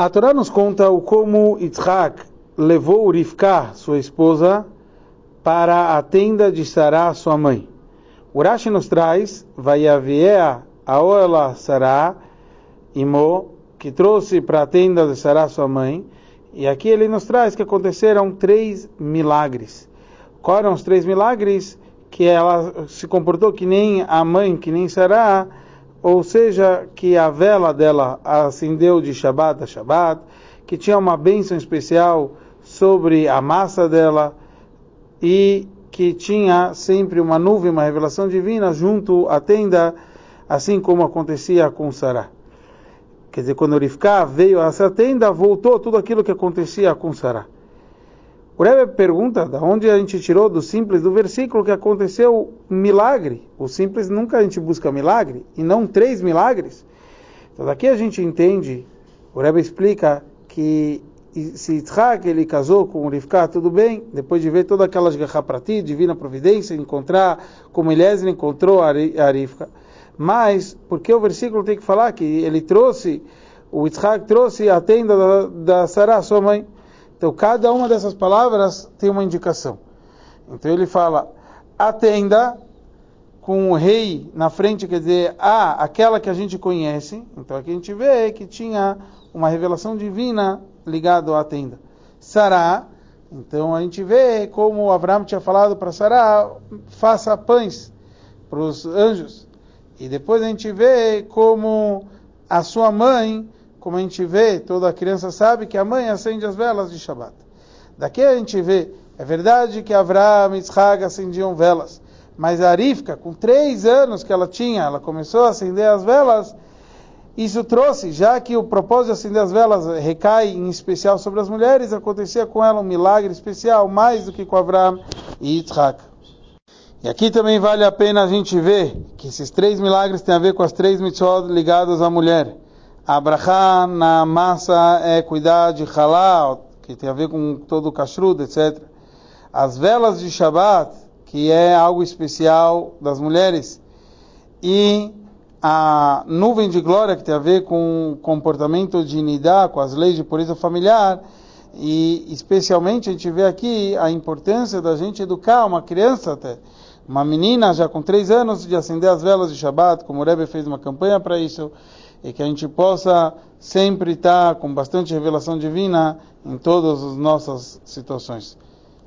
A Torá nos conta o como Yitzhak levou Rivka, sua esposa, para a tenda de Sará, sua mãe. O Rashi nos traz, Vayaviea Aoela Sará, Imo, que trouxe para a tenda de Sará, sua mãe, e aqui ele nos traz que aconteceram três milagres. Quais eram os três milagres? Que ela se comportou que nem a mãe, que nem Sará, ou seja, que a vela dela acendeu de Shabat a Shabat, que tinha uma bênção especial sobre a massa dela e que tinha sempre uma nuvem, uma revelação divina junto à tenda, assim como acontecia com Sará. Quer dizer, quando Rivka veio a essa tenda, voltou tudo aquilo que acontecia com Sarah. O Rebbe pergunta de onde a gente tirou do simples do versículo que aconteceu milagre. O simples nunca a gente busca milagre, e não três milagres. Então daqui a gente entende, o Rebbe explica que se Yitzhak ele casou com Rivka, tudo bem, depois de ver toda aquela ti, divina providência, encontrar como Eliezer encontrou a Rivka. Mas, porque o versículo tem que falar que ele trouxe, o Yitzhak trouxe a tenda da, da Sarah, sua mãe. Então, cada uma dessas palavras tem uma indicação. Então, ele fala, a tenda, com o rei na frente, quer dizer, a, aquela que a gente conhece. Então, aqui a gente vê que tinha uma revelação divina ligada à tenda. Sará, então a gente vê como Abraão tinha falado para Sará, faça pães para os anjos. E depois a gente vê como a sua mãe, como a gente vê, toda criança sabe que a mãe acende as velas de Shabbat. Daqui a gente vê, é verdade que Avraham e Yitzhak acendiam velas, mas a Arifka, com três anos que ela tinha, ela começou a acender as velas, isso trouxe, já que o propósito de acender as velas recai em especial sobre as mulheres, acontecia com ela um milagre especial, mais do que com Avraham e Yitzhak. E aqui também vale a pena a gente ver que esses três milagres têm a ver com as três mitzvot ligadas à mulher. A na massa é cuidar de halal, que tem a ver com todo o kashrut, etc. As velas de Shabbat, que é algo especial das mulheres. E a nuvem de glória, que tem a ver com o comportamento de Nidá, com as leis de pureza familiar. E especialmente a gente vê aqui a importância da gente educar uma criança até uma menina já com três anos de acender as velas de Shabbat, como o Rebbe fez uma campanha para isso, e que a gente possa sempre estar com bastante revelação divina em todas as nossas situações.